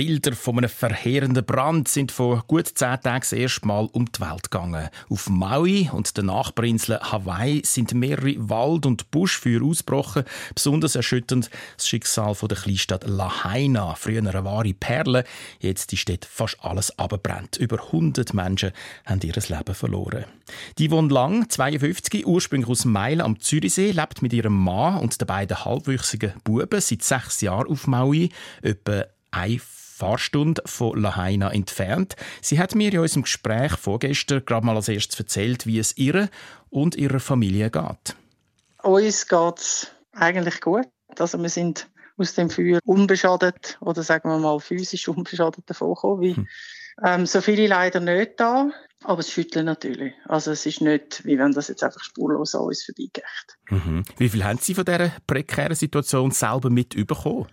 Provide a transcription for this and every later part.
Bilder von einem verheerenden Brand sind vor gut zehn Tagen das erste Mal um die Welt gegangen. Auf Maui und den Nachbarinseln Hawaii sind mehrere Wald- und Buschfeuer ausgebrochen. Besonders erschütternd das Schicksal der Kleinstadt Lahaina. Früher eine wahre Perle. Jetzt ist dort fast alles abgebrannt. Über 100 Menschen haben ihr Leben verloren. Die wohnt Lang, 52, ursprünglich aus Meilen am Zürichsee, lebt mit ihrem Mann und den beiden halbwüchsigen Buben seit sechs Jahren auf Maui. Etwa eine Fahrstunde von Lahaina entfernt. Sie hat mir in unserem Gespräch vorgestern gerade mal als erstes erzählt, wie es ihr und ihrer Familie geht. Uns geht es eigentlich gut. Also wir sind aus dem Feuer unbeschadet oder sagen wir mal physisch unbeschadet davon gekommen. Wie, hm. ähm, so viele leider nicht da, aber es schüttelt natürlich. Also es ist nicht, wie wenn das jetzt einfach spurlos an uns vorbeigeht. Mhm. Wie viel haben Sie von dieser prekären Situation selber mitbekommen?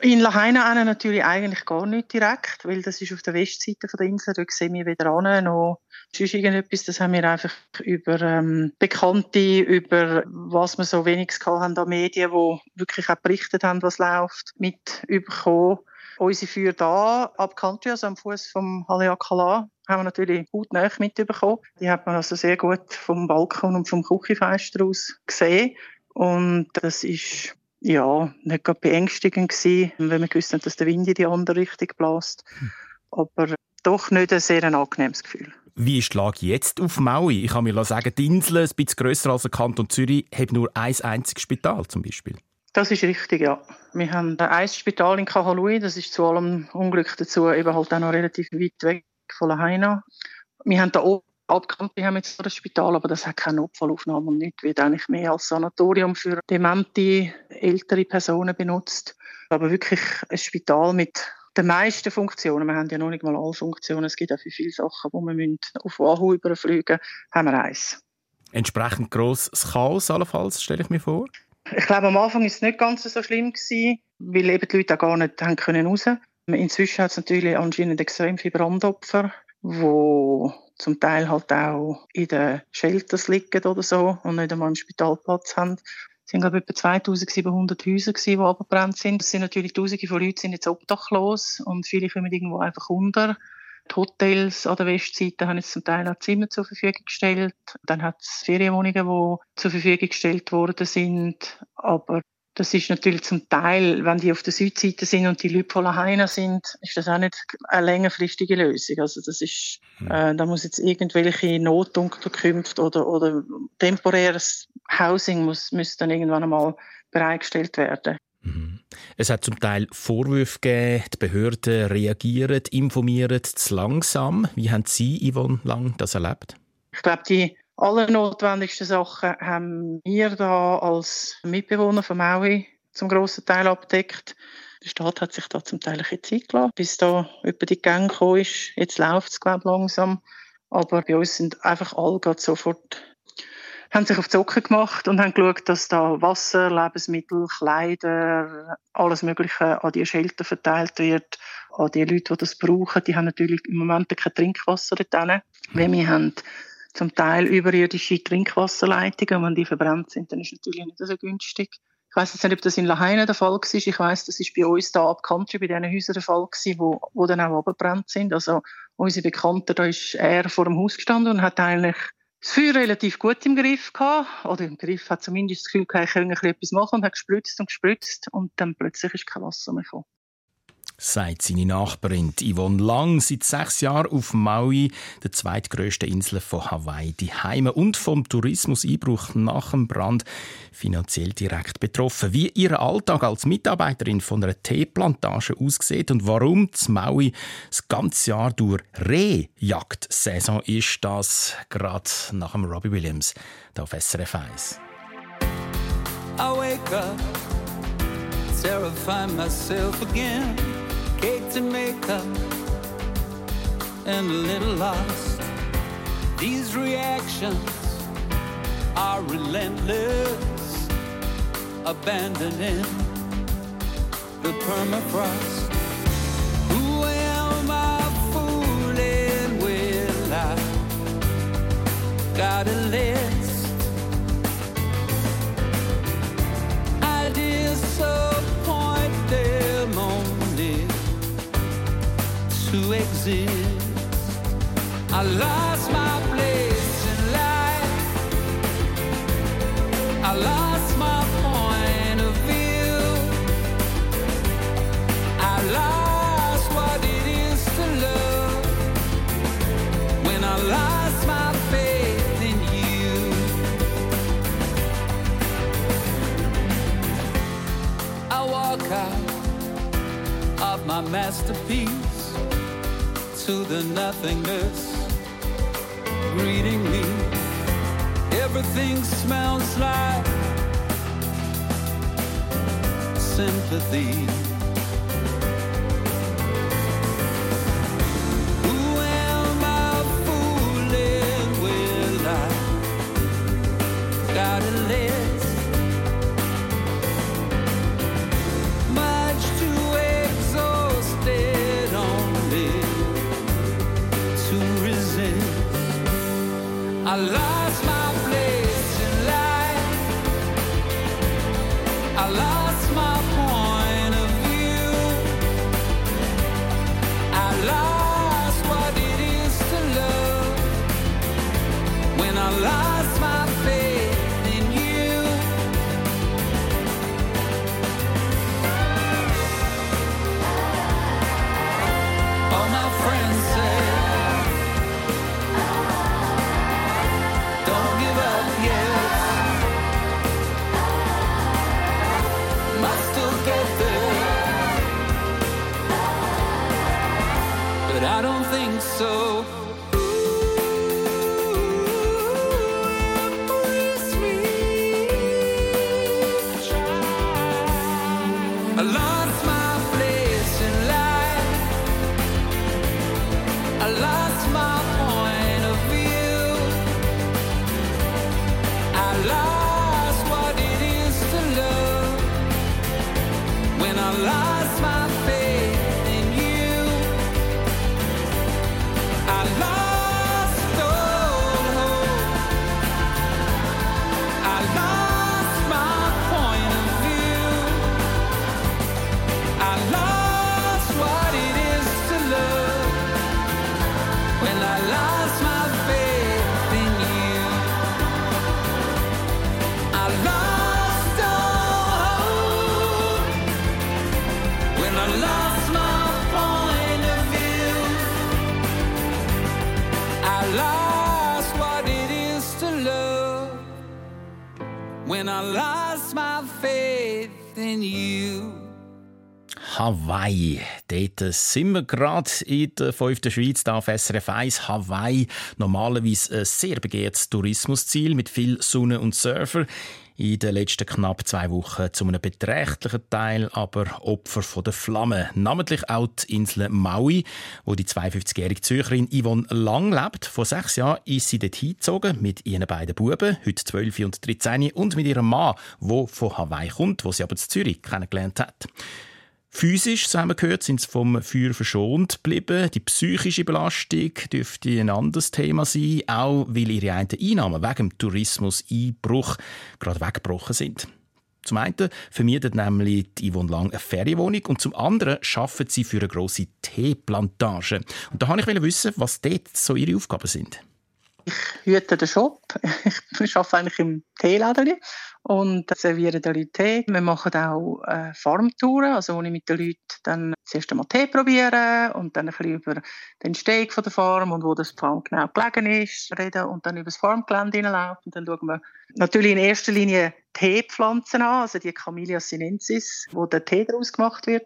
In Lahaina natürlich eigentlich gar nicht direkt, weil das ist auf der Westseite der Insel, dort sehen wir weder an noch sonst irgendetwas. Das haben wir einfach über ähm, Bekannte, über was wir so wenigstens haben an Medien, die wirklich auch berichtet haben, was läuft, mit überkommen. Unsere Feuer da, ab Country, also am Fuß vom Haleakala, haben wir natürlich gut näher mitbekommen. Die hat man also sehr gut vom Balkon und vom Küchenfenster aus gesehen. Und das ist ja, nicht gerade beängstigend gewesen, wenn wir gewusst haben, dass der Wind in die andere Richtung bläst. Hm. Aber doch nicht ein sehr angenehmes Gefühl. Wie ist die Lage jetzt auf Maui? Ich kann mir sagen, die Insel, ein bisschen grösser als der Kanton Zürich, hat nur ein einziges Spital zum Beispiel. Das ist richtig, ja. Wir haben ein Spital in Kahului, das ist zu allem Unglück dazu eben halt auch noch relativ weit weg von Lahaina. Wir haben da oben abgekannt, wir haben jetzt ein Spital, aber das hat keine Notfallaufnahme und nicht, wird eigentlich mehr als Sanatorium für demente ältere Personen benutzt. Aber wirklich ein Spital mit den meisten Funktionen, wir haben ja noch nicht mal alle Funktionen, es gibt auch viele Sachen, wo wir auf Wahoo überfliegen haben wir eins. Entsprechend grosses Chaos allenfalls, stelle ich mir vor? Ich glaube, am Anfang war es nicht ganz so schlimm gewesen, weil eben die Leute auch gar nicht haben können raus. Inzwischen hat es natürlich anscheinend extrem viele Brandopfer, die zum Teil halt auch in den Shelters liegen oder so und nicht einmal im Spitalplatz haben. Es sind, glaube ich, etwa 2700 Häuser, die abgebrannt sind. Es sind natürlich Tausende von Leuten sind jetzt obdachlos und viele kommen irgendwo einfach unter. Die Hotels an der Westseite haben jetzt zum Teil auch Zimmer zur Verfügung gestellt. Dann hat es Ferienwohnungen, die zur Verfügung gestellt worden sind. Aber das ist natürlich zum Teil, wenn die auf der Südseite sind und die Leute voller Heine sind, ist das auch nicht eine längerfristige Lösung. Also das ist, hm. äh, da muss jetzt irgendwelche Notunterkünfte oder, oder temporäres Housing muss, muss dann irgendwann einmal bereitgestellt werden. Mhm. Es hat zum Teil Vorwürfe gegeben, die Behörden reagieren, informieren zu langsam. Wie haben Sie, Yvonne Lang, das erlebt? Ich glaube, die allernotwendigsten Sachen haben wir da als Mitbewohner von Maui zum grossen Teil abdeckt. Der Staat hat sich da zum Teil ein bisschen Zeit gelassen, bis da über die Gang gekommen ist. Jetzt läuft es, glaube ich, langsam. Aber bei uns sind einfach alle sofort haben sich auf die Socken gemacht und haben geschaut, dass da Wasser, Lebensmittel, Kleider, alles Mögliche an die Shelter verteilt wird, an die Leute, die das brauchen. Die haben natürlich im Moment kein Trinkwasser dort weil wir haben zum Teil überirdische Trinkwasserleitungen. Und wenn die verbrannt sind, dann ist natürlich nicht so günstig. Ich weiß nicht, ob das in Lahaina der Fall war. Ich weiß, das ist bei uns da ab Country bei diesen Häusern der Fall gewesen, wo, wo dann auch abgebrannt sind. Also unsere Bekannte, da ist er vor dem Haus gestanden und hat eigentlich das Feuer relativ gut im Griff gehabt. Oder im Griff hat zumindest das Gefühl gehabt, ich könnte etwas machen und hat gespritzt und gespritzt und dann plötzlich ist kein Wasser mehr gekommen sagt seine Nachbarin Yvonne Lang, seit sechs Jahren auf Maui, der zweitgrößten Insel von Hawaii, die Heime und vom Tourismuseinbruch nach dem Brand finanziell direkt betroffen. Wie ihr Alltag als Mitarbeiterin von einer Teeplantage aussieht und warum das Maui das ganze Jahr durch Rehjagdsaison ist, das gerade nach dem Robbie Williams hier auf SRF 1. I wake up, terrify myself again. Cake and makeup and a little lost. These reactions are relentless, abandoning the permafrost. Who am I fooling? Will I got a masterpiece to the nothingness greeting me. Everything smells like sympathy. I lost when I lost my faith in you. Hawaii. Dort sind wir gerade in der fünften Schweiz, hier auf SRF 1. Hawaii, normalerweise ein sehr begehrtes Tourismusziel mit viel Sonne und Surfer. In den letzten knapp zwei Wochen zu einem beträchtlichen Teil aber Opfer von der Flamme. Namentlich auch die Insel Maui, wo die 52-jährige Zürcherin Yvonne Lang lebt. Vor sechs Jahren ist sie dort hingezogen mit ihren beiden Buben, heute 12 und 13, und mit ihrem Mann, der von Hawaii kommt, wo sie aber in Zürich kennengelernt hat. Physisch, so haben wir gehört, sind sie vom Feuer verschont geblieben. Die psychische Belastung dürfte ein anderes Thema sein, auch weil ihre Einnahmen wegen dem Tourismus-Einbruch gerade weggebrochen sind. Zum einen vermietet nämlich die Yvonne Lang eine Ferienwohnung und zum anderen arbeitet sie für eine grosse Teeplantage. Und da wollte ich wissen, was dort so ihre Aufgaben sind. Ich hüte den Shop. Ich arbeite eigentlich im Teeladen und serviere den Leuten Tee. Wir machen auch äh, Farmtouren, also wo ich mit den Leuten dann zuerst einmal Tee probiere und dann ein bisschen über den Entstehung von der Farm und wo das Farm genau gelegen ist reden und dann über das Farmgelände hineinlaufen. Und dann schauen wir natürlich in erster Linie Teepflanzen an, also die Camellia sinensis, wo der Tee daraus gemacht wird,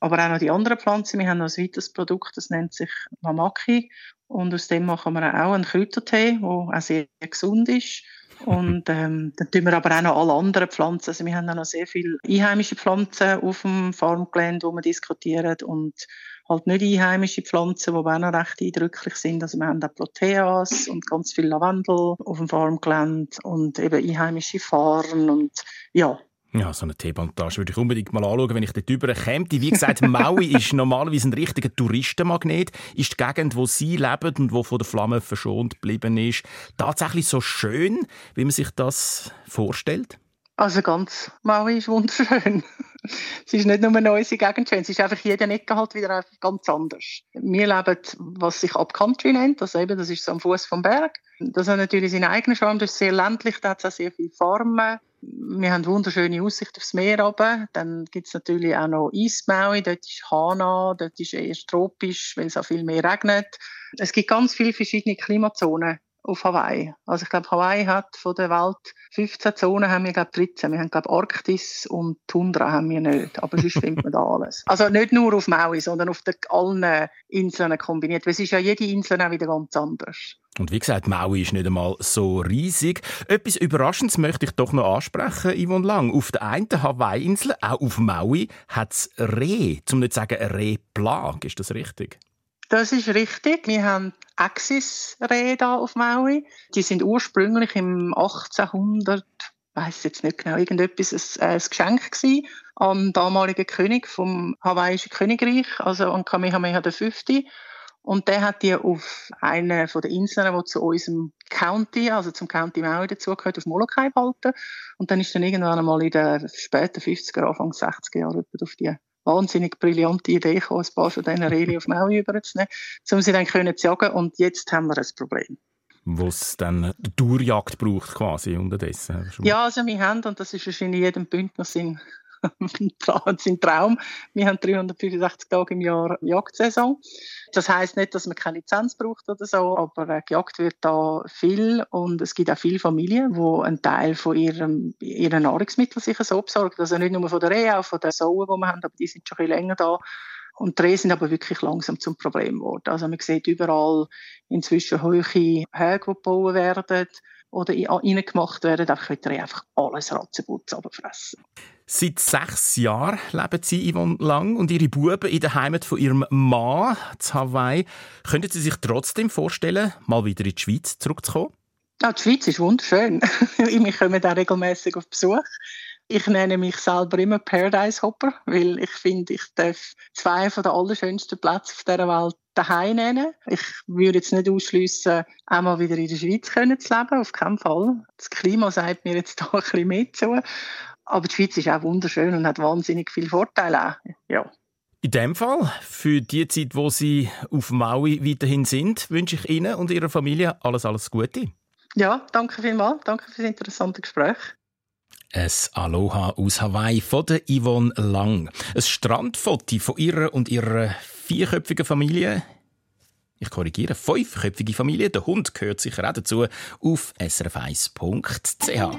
aber auch noch die anderen Pflanzen. Wir haben noch ein weiteres Produkt, das nennt sich Mamaki und aus dem machen wir auch einen Kräutertee, der auch sehr gesund ist. Und ähm, dann tun wir aber auch noch alle anderen Pflanzen. Also wir haben auch noch sehr viele einheimische Pflanzen auf dem Farmgelände, wo wir diskutieren und halt nicht einheimische Pflanzen, die auch noch recht eindrücklich sind. Also wir haben auch Proteas und ganz viel Lavendel auf dem Farmgelände und eben einheimische Farn und ja, Ja, so eine Teeplantage würde ich unbedingt mal anschauen, wenn ich dort drüber käme. Wie gesagt, Maui ist normalerweise ein richtiger Touristenmagnet. Ist die Gegend, wo Sie leben und wo von der Flamme verschont geblieben ist, tatsächlich so schön, wie man sich das vorstellt? Also ganz Maui ist wunderschön. es ist nicht nur eine neue Gegend schön, es ist einfach jede Ecke halt wieder einfach ganz anders. Wir leben, was sich Upcountry nennt, also eben, das ist so am Fuß vom Berg. Das hat natürlich seinen eigenen Charme, das ist sehr ländlich, da hat es auch sehr viele Farmen. Wir haben wunderschöne Aussicht aufs Meer runter. Dann gibt es natürlich auch noch Eismaui, dort ist Hana, dort ist eher tropisch, weil es auch viel mehr regnet. Es gibt ganz viele verschiedene Klimazonen auf Hawaii. Also ich glaube, Hawaii hat von der Welt 15 Zonen, haben wir glaube 13. Wir haben glaube Arktis und Tundra haben wir nicht, aber sonst findet man da alles. Also nicht nur auf Maui, sondern auf den, allen Inseln kombiniert, weil es ist ja jede Insel auch wieder ganz anders. Und wie gesagt, Maui ist nicht einmal so riesig. Etwas Überraschendes möchte ich doch noch ansprechen, Yvonne Lang. Auf der einen Hawaii-Insel, auch auf Maui, hat es Reh, zum nicht sagen Rehplage. Ist das richtig? Das ist richtig. Wir haben Axis-Rehe da auf Maui. Die sind ursprünglich im 1800, weiß jetzt nicht genau, irgendetwas ein, ein Geschenk gewesen am damaligen König vom hawaiischen Königreich, also an Kamehameha V. Und der hat die auf einer von den Inseln, die zu unserem County, also zum County Maui dazugehört, auf Molokai behalten. Und dann ist dann irgendwann einmal in den späten 50er, Anfang 60er Jahren auf die wahnsinnig brillante Idee gekommen, ein paar von diesen Reli auf Maui überzunehmen, um sie dann können zu jagen. Und jetzt haben wir ein Problem. Wo es dann Durchjagd braucht quasi unterdessen. Ja, also wir haben, und das ist wahrscheinlich jedem Bündner Sinn sein Traum. Wir haben 365 Tage im Jahr Jagdsaison. Das heißt nicht, dass man keine Lizenz braucht oder so, aber äh, gejagt wird da viel und es gibt auch viele Familien, wo einen Teil von ihrem, ihren Nahrungsmitteln sich so besorgen. Also nicht nur von der Rehe, auch von den Sauen, die wir haben, aber die sind schon ein länger da. Und die Rehe sind aber wirklich langsam zum Problem geworden. Also man sieht überall inzwischen hohe Höhe, die gebaut werden oder reingemacht werden, einfach wird er einfach alles Ratzenputz abfressen. Seit sechs Jahren leben Sie Yvonne Lang und Ihre Buben in der Heimat von Ihrem Mann zu Hawaii. Könnten Sie sich trotzdem vorstellen, mal wieder in die Schweiz zurückzukommen? Ja, die Schweiz ist wunderschön. Wir kommen da regelmäßig auf Besuch. Ich nenne mich selber immer Paradise Hopper, weil ich finde, ich darf zwei von den allerschönsten Plätze auf dieser Welt daheim nennen. Ich würde jetzt nicht ausschließen, einmal wieder in der Schweiz zu leben, auf keinen Fall. Das Klima sagt mir jetzt da ein bisschen mehr zu. Aber die Schweiz ist auch wunderschön und hat wahnsinnig viele Vorteile. Ja. In dem Fall, für die Zeit, wo Sie auf Maui weiterhin sind, wünsche ich Ihnen und Ihrer Familie alles, alles Gute. Ja, danke vielmals. Danke für das interessante Gespräch. Ein Aloha aus Hawaii von der Yvonne Lang. Ein Strandfoto von ihrer und ihrer vierköpfigen Familie. Ich korrigiere, fünfköpfige Familie. Der Hund gehört sicher auch dazu. Auf srf1.ch.